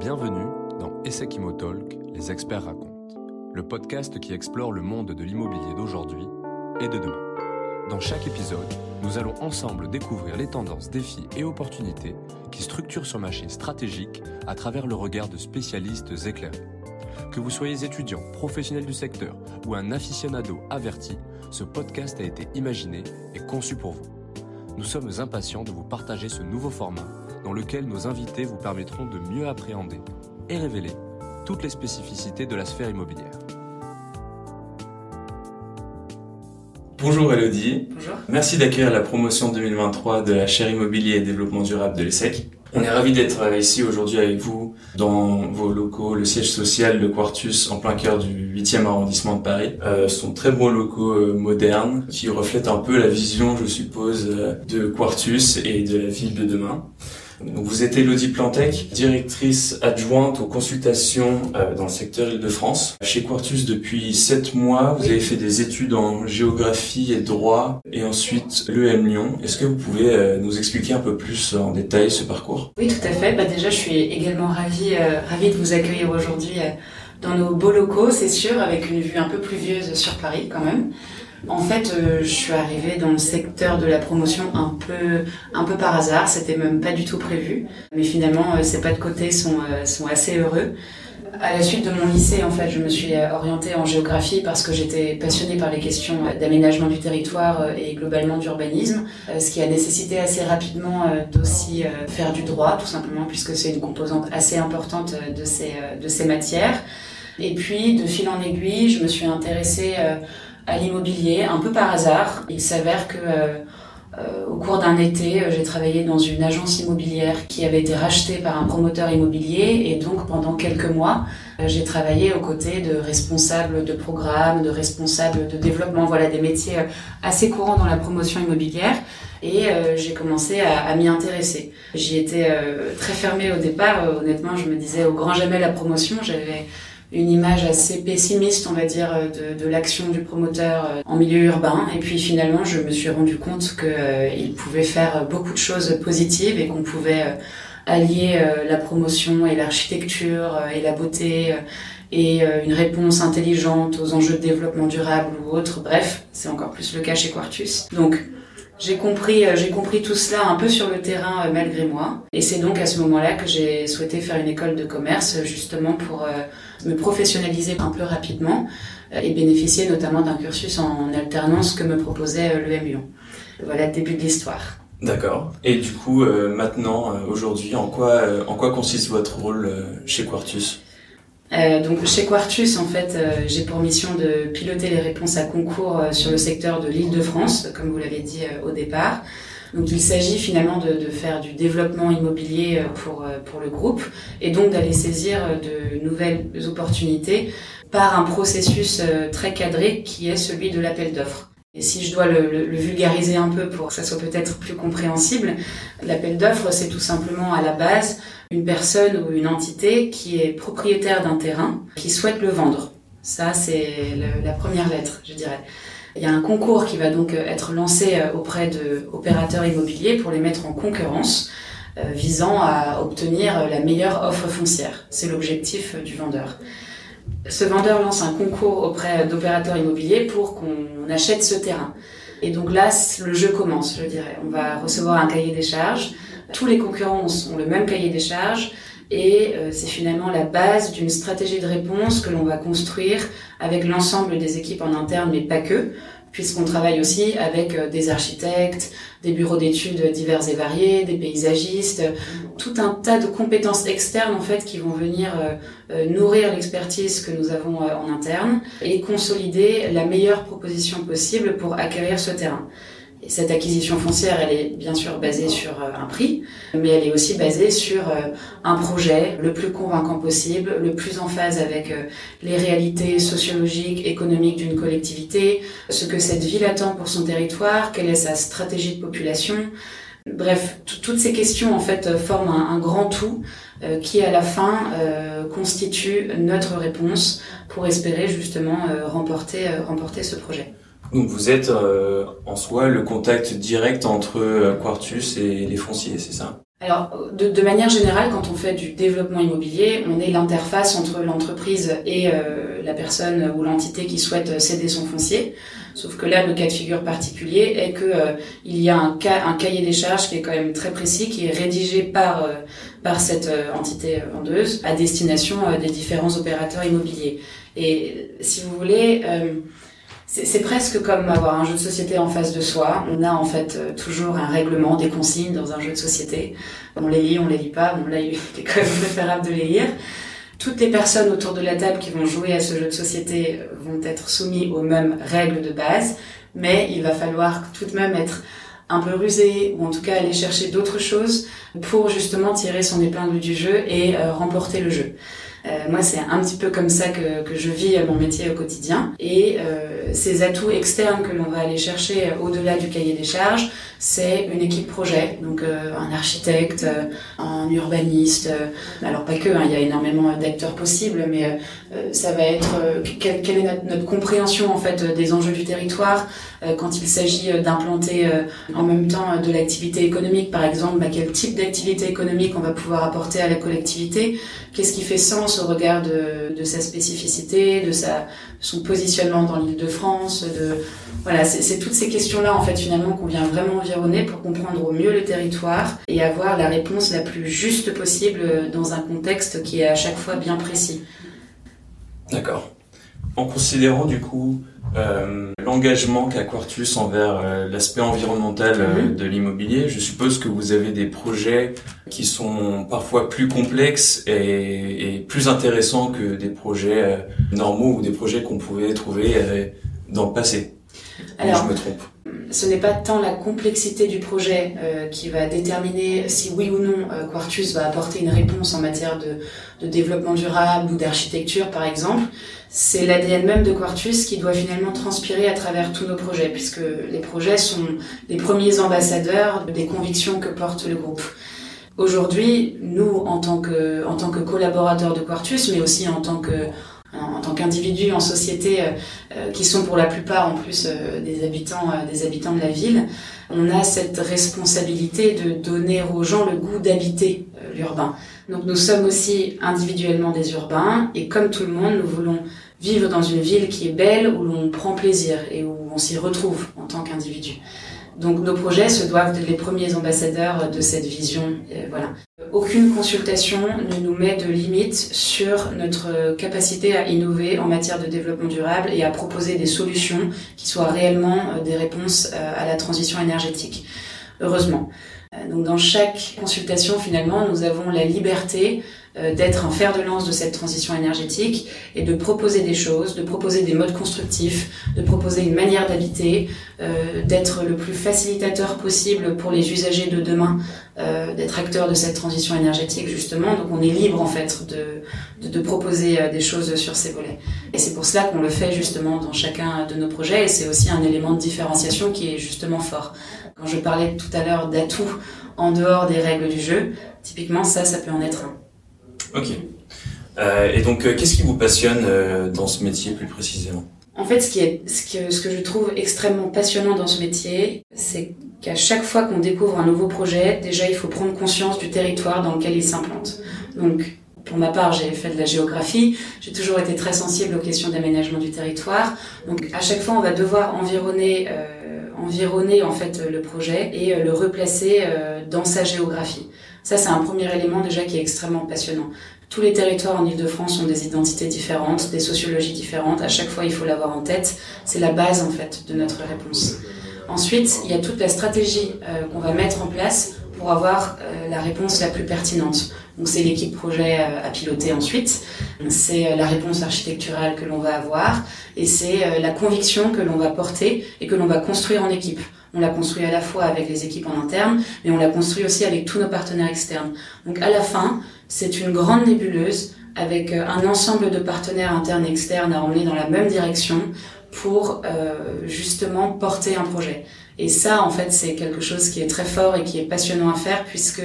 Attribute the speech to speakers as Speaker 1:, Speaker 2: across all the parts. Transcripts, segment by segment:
Speaker 1: Bienvenue dans Essek Talk, les experts racontent, le podcast qui explore le monde de l'immobilier d'aujourd'hui et de demain. Dans chaque épisode, nous allons ensemble découvrir les tendances, défis et opportunités qui structurent ce marché stratégique à travers le regard de spécialistes éclairés. Que vous soyez étudiant, professionnel du secteur ou un aficionado averti, ce podcast a été imaginé et conçu pour vous. Nous sommes impatients de vous partager ce nouveau format dans lequel nos invités vous permettront de mieux appréhender et révéler toutes les spécificités de la sphère immobilière.
Speaker 2: Bonjour Elodie.
Speaker 3: Bonjour.
Speaker 2: Merci d'accueillir la promotion 2023 de la chaire immobilier et développement durable de l'ESSEC. On est ravis d'être ici aujourd'hui avec vous dans vos locaux, le siège social de Quartus en plein cœur du 8e arrondissement de Paris. Euh, ce sont très bons locaux euh, modernes qui reflètent un peu la vision, je suppose, euh, de Quartus et de la ville de demain. Vous êtes Elodie Plantec, directrice adjointe aux consultations euh, dans le secteur Île-de-France. Chez Quartus depuis 7 mois, vous avez fait des études en géographie et droit et ensuite l'EM Lyon. Est-ce que vous pouvez euh, nous expliquer un peu plus en détail ce parcours?
Speaker 3: Oui, tout à fait. Bah, déjà, je suis également ravie, euh, ravie de vous accueillir aujourd'hui dans nos beaux locaux, c'est sûr, avec une vue un peu pluvieuse sur Paris quand même. En fait, euh, je suis arrivée dans le secteur de la promotion un peu, un peu par hasard. C'était même pas du tout prévu. Mais finalement, euh, ces pas de côté sont, euh, sont assez heureux. À la suite de mon lycée, en fait, je me suis orientée en géographie parce que j'étais passionnée par les questions d'aménagement du territoire et globalement d'urbanisme, ce qui a nécessité assez rapidement d'aussi faire du droit, tout simplement, puisque c'est une composante assez importante de ces, de ces matières. Et puis, de fil en aiguille, je me suis intéressée à l'immobilier un peu par hasard. Il s'avère que euh, euh, au cours d'un été, euh, j'ai travaillé dans une agence immobilière qui avait été rachetée par un promoteur immobilier et donc pendant quelques mois, j'ai travaillé aux côtés de responsables de programmes, de responsables de développement, voilà des métiers assez courants dans la promotion immobilière et j'ai commencé à, à m'y intéresser. J'y étais très fermée au départ, honnêtement, je me disais au grand jamais la promotion, j'avais une image assez pessimiste, on va dire, de, l'action du promoteur euh, en milieu urbain. Et puis finalement, je me suis rendu compte qu'il euh, pouvait faire beaucoup de choses positives et qu'on pouvait euh, allier la promotion et l'architecture et la beauté et une réponse intelligente aux enjeux de développement durable ou autre. Bref, c'est encore plus le cas chez Quartus. Donc, j'ai compris, j'ai compris tout cela un peu sur le terrain malgré moi. Et c'est donc à ce moment-là que j'ai souhaité faire une école de commerce, justement pour me professionnaliser un peu rapidement euh, et bénéficier notamment d'un cursus en alternance que me proposait euh, l'EM Lyon. Voilà le début de l'histoire.
Speaker 2: D'accord. Et du coup, euh, maintenant, aujourd'hui, en quoi, en quoi consiste votre rôle chez Quartus?
Speaker 3: Euh, donc chez Quartus, en fait, j'ai pour mission de piloter les réponses à concours sur le secteur de l'Île-de-France, comme vous l'avez dit au départ. Donc il s'agit finalement de, de, faire du développement immobilier euh, pour, euh, pour le groupe et donc d'aller saisir euh, de nouvelles opportunités par un processus très cadré qui est celui de l'appel d'offres. Et si je dois le, vulgariser un peu pour que ça soit peut-être plus compréhensible, l'appel d'offres, c'est tout simplement à la base une personne ou une entité qui est propriétaire d'un terrain, qui souhaite le vendre. Ça, c'est la première lettre, je dirais. Il y a un concours qui va donc euh, être lancé euh, auprès d'opérateurs immobiliers pour les mettre en concurrence euh, visant à obtenir la meilleure offre foncière. C'est l'objectif du vendeur. Ce vendeur lance un concours auprès d'opérateurs immobiliers pour qu'on achète ce terrain. Et donc là, le jeu commence, je dirais. On va recevoir un cahier des charges. Tous les concurrents ont le même cahier des charges. Et euh, c'est finalement la base d'une stratégie de réponse que l'on va construire avec l'ensemble des équipes en interne, mais pas que, puisqu'on travaille aussi avec euh, des architectes, des bureaux d'études divers et variés, des paysagistes, tout un tas de compétences externes en fait qui vont venir euh, nourrir l'expertise que nous avons en interne et consolider la meilleure proposition possible pour acquérir ce terrain cette acquisition foncière, elle est bien sûr basée sur euh, un prix, mais elle est aussi basée sur euh, un projet le plus convaincant possible, le plus en phase avec euh, les réalités sociologiques, économiques d'une collectivité, ce que cette ville attend pour son territoire, quelle est sa stratégie de population. Bref, toutes ces questions en fait forment un, grand tout qui à la fin constitue notre réponse pour espérer justement remporter, remporter ce projet.
Speaker 2: Donc vous êtes euh, en soi le contact direct entre euh, Quartus et les fonciers, c'est ça?
Speaker 3: Alors, de, manière générale, quand on fait du développement immobilier, on est l'interface entre l'entreprise et euh, la personne ou l'entité qui souhaite céder son foncier. Sauf que là, le cas de figure particulier est que euh, il y a un, un cahier des charges qui est quand même très précis, qui est rédigé par euh, par cette entité vendeuse à destination des différents opérateurs immobiliers. Et si vous voulez c'est presque comme avoir un jeu de société en face de soi. On a en fait euh, toujours un règlement, des consignes dans un jeu de société. On les lit, on les lit pas. Bon là, il est quand même préférable de les lire. Toutes les personnes autour de la table qui vont jouer à ce jeu de société euh, vont être soumis aux mêmes règles de base, mais il va falloir tout de même être un peu rusé ou en tout cas aller chercher d'autres choses pour justement tirer son épingle du jeu et euh, remporter le jeu. Euh, moi, c'est un petit peu comme ça que, je vis mon métier au quotidien. Et euh, ces atouts externes que l'on va aller chercher au-delà du cahier des charges, c'est une équipe projet, donc euh, un architecte, euh, un urbaniste, alors pas que, hein, il y a énormément d'acteurs possibles, mais ça va être quelle, est notre, notre, compréhension en fait des enjeux du territoire quand il s'agit d'implanter en même temps de l'activité économique, par exemple, bah, quel type d'activité économique on va pouvoir apporter à la collectivité, qu'est-ce qui fait sens au regard de, sa spécificité, de son positionnement dans l'île de France, voilà, c'est toutes ces questions-là en fait finalement qu'on vient vraiment environner pour comprendre au mieux le territoire et avoir la réponse la plus juste possible dans un contexte qui est à chaque fois bien précis.
Speaker 2: D'accord. En considérant du coup euh, l'engagement qu'a Quartus envers euh, l'aspect environnemental euh, mhm. de l'immobilier, je suppose que vous avez des projets qui sont parfois plus complexes et, et plus intéressants que des projets normaux ou des projets qu'on pouvait trouver dans le passé.
Speaker 3: Alors, je me trompe. Ce n'est pas tant la complexité du projet euh, qui va déterminer si oui ou non euh, Quartus va apporter une réponse en matière de, de développement durable ou d'architecture, par exemple. C'est l'ADN même de Quartus qui doit finalement transpirer à travers tous nos projets, puisque les projets sont les premiers ambassadeurs des convictions que porte le groupe. Aujourd'hui, nous, en tant que, en tant que collaborateurs de Quartus, mais aussi en tant que en, tant qu'individus en société, euh, euh, qui sont pour la plupart en plus euh, des habitants, des habitants de la ville, on a cette responsabilité de donner aux gens le goût d'habiter l'urbain. Donc nous sommes aussi individuellement des urbains et comme tout le monde, nous voulons vivre dans une ville qui est belle, où l'on prend plaisir et où on s'y retrouve en tant qu'individu. Donc nos projets se doivent être les premiers ambassadeurs de cette vision. voilà. Aucune consultation ne nous met de limite sur notre capacité à innover en matière de développement durable et à proposer des solutions qui soient réellement euh, des réponses euh, à la transition énergétique. Heureusement. Euh, donc dans chaque consultation, finalement, nous avons la liberté euh, d'être un fer de lance de cette transition énergétique et de proposer des choses, de proposer des modes constructifs, de proposer une manière d'habiter, euh, d'être le plus facilitateur possible pour les usagers de demain, euh, d'être acteur de cette transition énergétique justement. Donc on est libre en fait de, de, de proposer des choses sur ces volets. Et c'est pour cela qu'on le fait justement dans chacun de nos projets et c'est aussi un élément de différenciation qui est justement fort. Quand je parlais tout à l'heure d'atouts en dehors des règles du jeu, typiquement ça, ça peut en être un.
Speaker 2: Ok. Euh, et donc, euh, qu'est-ce qui vous passionne euh, dans ce métier plus précisément?
Speaker 3: En fait, ce, qui est, ce, que, ce que je trouve extrêmement passionnant dans ce métier, c'est qu'à chaque fois qu'on découvre un nouveau projet, déjà, il faut prendre conscience du territoire dans lequel il s'implante. Donc, pour ma part, j'ai fait de la géographie. J'ai toujours été très sensible aux questions d'aménagement du territoire. Donc, à chaque fois, on va devoir environner, environner en fait le projet et le replacer dans sa géographie. Ça, c'est un premier élément déjà qui est extrêmement passionnant. Tous les territoires en Ile-de-France ont des identités différentes, des sociologies différentes. À chaque fois, il faut l'avoir en tête. C'est la base, en fait, de notre réponse. Ensuite, il y a toute la stratégie euh, qu'on va mettre en place pour avoir euh, la réponse la plus pertinente. Donc c'est l'équipe projet euh, à piloter ensuite, c'est la réponse architecturale que l'on va avoir et c'est la conviction que l'on va porter et que l'on va construire en équipe. On l'a construit à la fois avec les équipes en interne, mais on l'a construit aussi avec tous nos partenaires externes. Donc à la fin, c'est une grande nébuleuse avec euh, un ensemble de partenaires internes et externes à emmener dans la même direction pour euh, justement porter un projet. Et ça, en fait, c'est quelque chose qui est très fort et qui est passionnant à faire puisque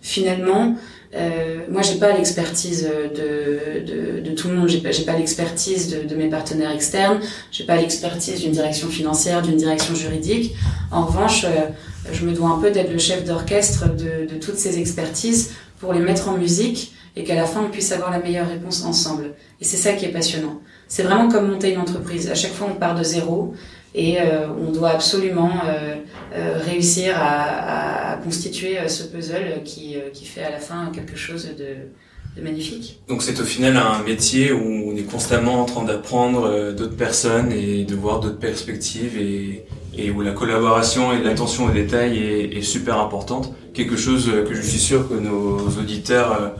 Speaker 3: finalement, euh, moi, j'ai pas l'expertise de, de, tout le monde. J'ai pas, pas l'expertise de, de, mes partenaires externes. J'ai pas l'expertise d'une direction financière, d'une direction juridique. En revanche, euh, je me dois un peu d'être le chef d'orchestre de, de toutes ces expertises pour les mettre en musique et qu'à la fin on puisse avoir la meilleure réponse ensemble. Et c'est ça qui est passionnant. C'est vraiment comme monter une entreprise. À chaque fois, on part de zéro et euh, on doit absolument euh, euh, réussir à, constituer ce puzzle qui, qui fait à la fin quelque chose de, magnifique.
Speaker 2: Donc c'est au final un métier où on est constamment en train d'apprendre d'autres personnes et de voir d'autres perspectives et, et, où la collaboration et l'attention aux détails est, est, super importante. Quelque chose que je suis sûr que nos auditeurs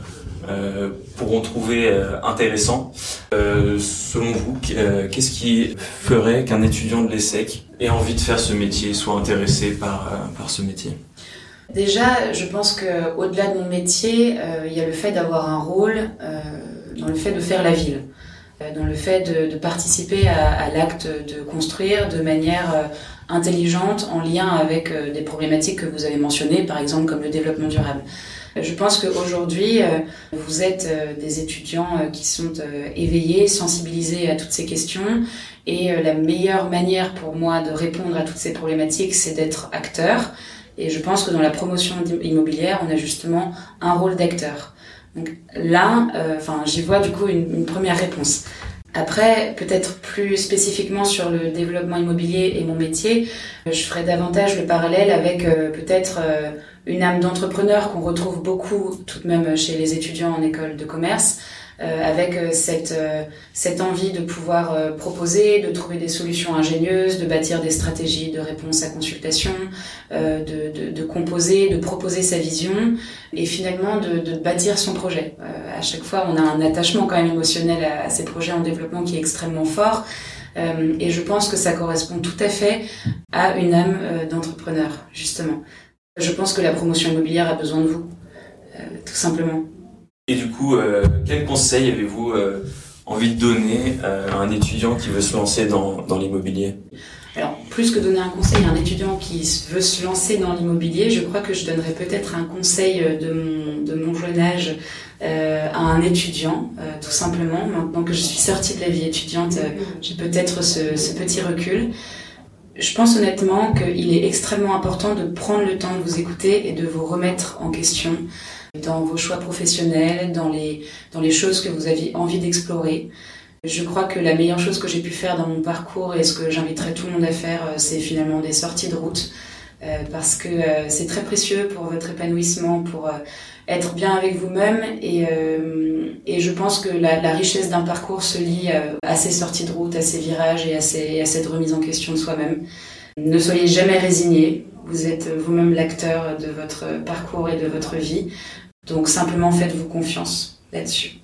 Speaker 2: pourront trouver euh, intéressant. Euh, selon vous, qu'est-ce qui ferait qu'un étudiant de l'ESSEC ait envie de faire ce métier, soit intéressé par, par ce métier?
Speaker 3: Déjà, je pense que au-delà de mon métier, il y a le fait d'avoir un rôle dans le fait de faire la ville, dans le fait de, participer à l'acte de construire de manière intelligente en lien avec des problématiques que vous avez mentionnées, par exemple comme le développement durable. Je pense qu'aujourd'hui, euh, vous êtes euh, des étudiants euh, qui sont éveillés, sensibilisés à toutes ces questions. Et la meilleure manière pour moi de répondre à toutes ces problématiques, c'est d'être acteur. Et je pense que dans la promotion immobilière, on a justement un rôle d'acteur. Donc là, enfin, j'y vois du coup une, une première réponse. Après, peut-être plus spécifiquement sur le développement immobilier et mon métier, je ferai davantage le parallèle avec peut-être une âme d'entrepreneur qu'on retrouve beaucoup tout de même chez les étudiants en école de commerce, euh, avec euh, cette, euh, cette envie de pouvoir euh, proposer, de trouver des solutions ingénieuses, de bâtir des stratégies de réponse à consultation, de, composer, de proposer sa vision et finalement de, bâtir son projet. à chaque fois, on a un attachement quand même émotionnel à, ces projets en développement qui est extrêmement fort. et je pense que ça correspond tout à fait à une âme d'entrepreneur, justement. Je pense que la promotion immobilière a besoin de vous, euh, tout simplement.
Speaker 2: Et du coup, euh, quel conseil avez-vous euh, envie de donner à un étudiant qui veut se lancer dans, dans l'immobilier?
Speaker 3: Alors, plus que donner un conseil à un étudiant qui veut se lancer dans l'immobilier, je crois que je donnerais peut-être un conseil de mon, de mon jeune âge euh, à un étudiant, euh, tout simplement. Maintenant que je suis sortie de la vie étudiante, euh, j'ai peut-être ce, ce, petit recul. Je pense honnêtement qu'il est extrêmement important de prendre le temps de vous écouter et de vous remettre en question dans vos choix professionnels, dans les, dans les choses que vous aviez envie d'explorer. Je crois que la meilleure chose que j'ai pu faire dans mon parcours et ce que j'inviterais tout le monde à faire, euh, c'est finalement des sorties de route. Euh, parce que euh, c'est très précieux pour votre épanouissement, pour être bien avec vous-même et, et je pense que la, la richesse d'un parcours se lie à ces sorties de route, à ces virages et à, ces, à cette remise en question de soi-même. Ne soyez jamais résigné, vous êtes vous-même l'acteur de votre parcours et de votre vie, donc simplement faites-vous confiance là-dessus.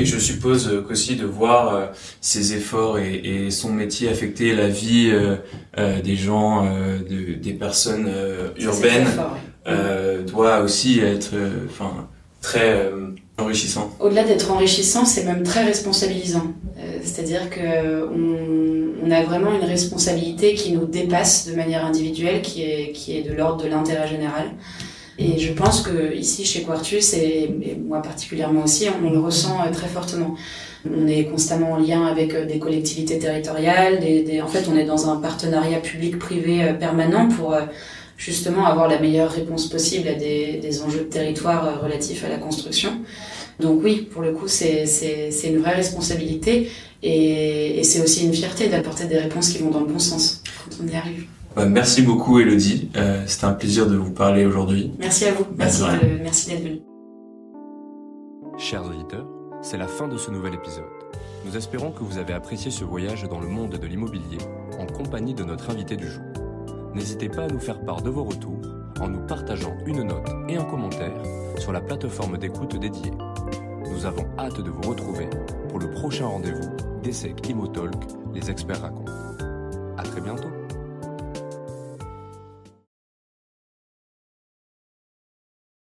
Speaker 2: Et je suppose qu'aussi de voir euh, ses efforts et, et, son métier affecter la vie euh, euh, des gens, de, des personnes urbaines, euh, doit aussi être, euh, enfin, très euh, enrichissant.
Speaker 3: Au-delà d'être enrichissant, c'est même très responsabilisant. C'est-à-dire que on, on, a vraiment une responsabilité qui nous dépasse de manière individuelle, qui est, qui est de l'ordre de l'intérêt général. Et je pense que ici, chez Quartus, et, moi particulièrement aussi, on, le ressent très fortement. On est constamment en lien avec des collectivités territoriales. Des, des, en fait, on est dans un partenariat public-privé permanent pour justement avoir la meilleure réponse possible à des, des enjeux de territoire euh, relatifs à la construction. Donc oui, pour le coup, c'est une vraie responsabilité et, et c'est aussi une fierté d'apporter des réponses qui vont dans le bon sens quand on y arrive.
Speaker 2: Bah, merci beaucoup Elodie, euh, c'était un plaisir de vous parler aujourd'hui.
Speaker 3: Merci à vous, merci, merci d'être venu.
Speaker 1: Chers auditeurs, c'est la fin de ce nouvel épisode. Nous espérons que vous avez apprécié ce voyage dans le monde de l'immobilier en compagnie de notre invité du jour n'hésitez pas à nous faire part de vos retours en nous partageant une note et un commentaire sur la plateforme d'écoute dédiée. Nous avons hâte de vous retrouver pour le prochain rendez-vous d'Essec Imotalk, les experts racontent. À très bientôt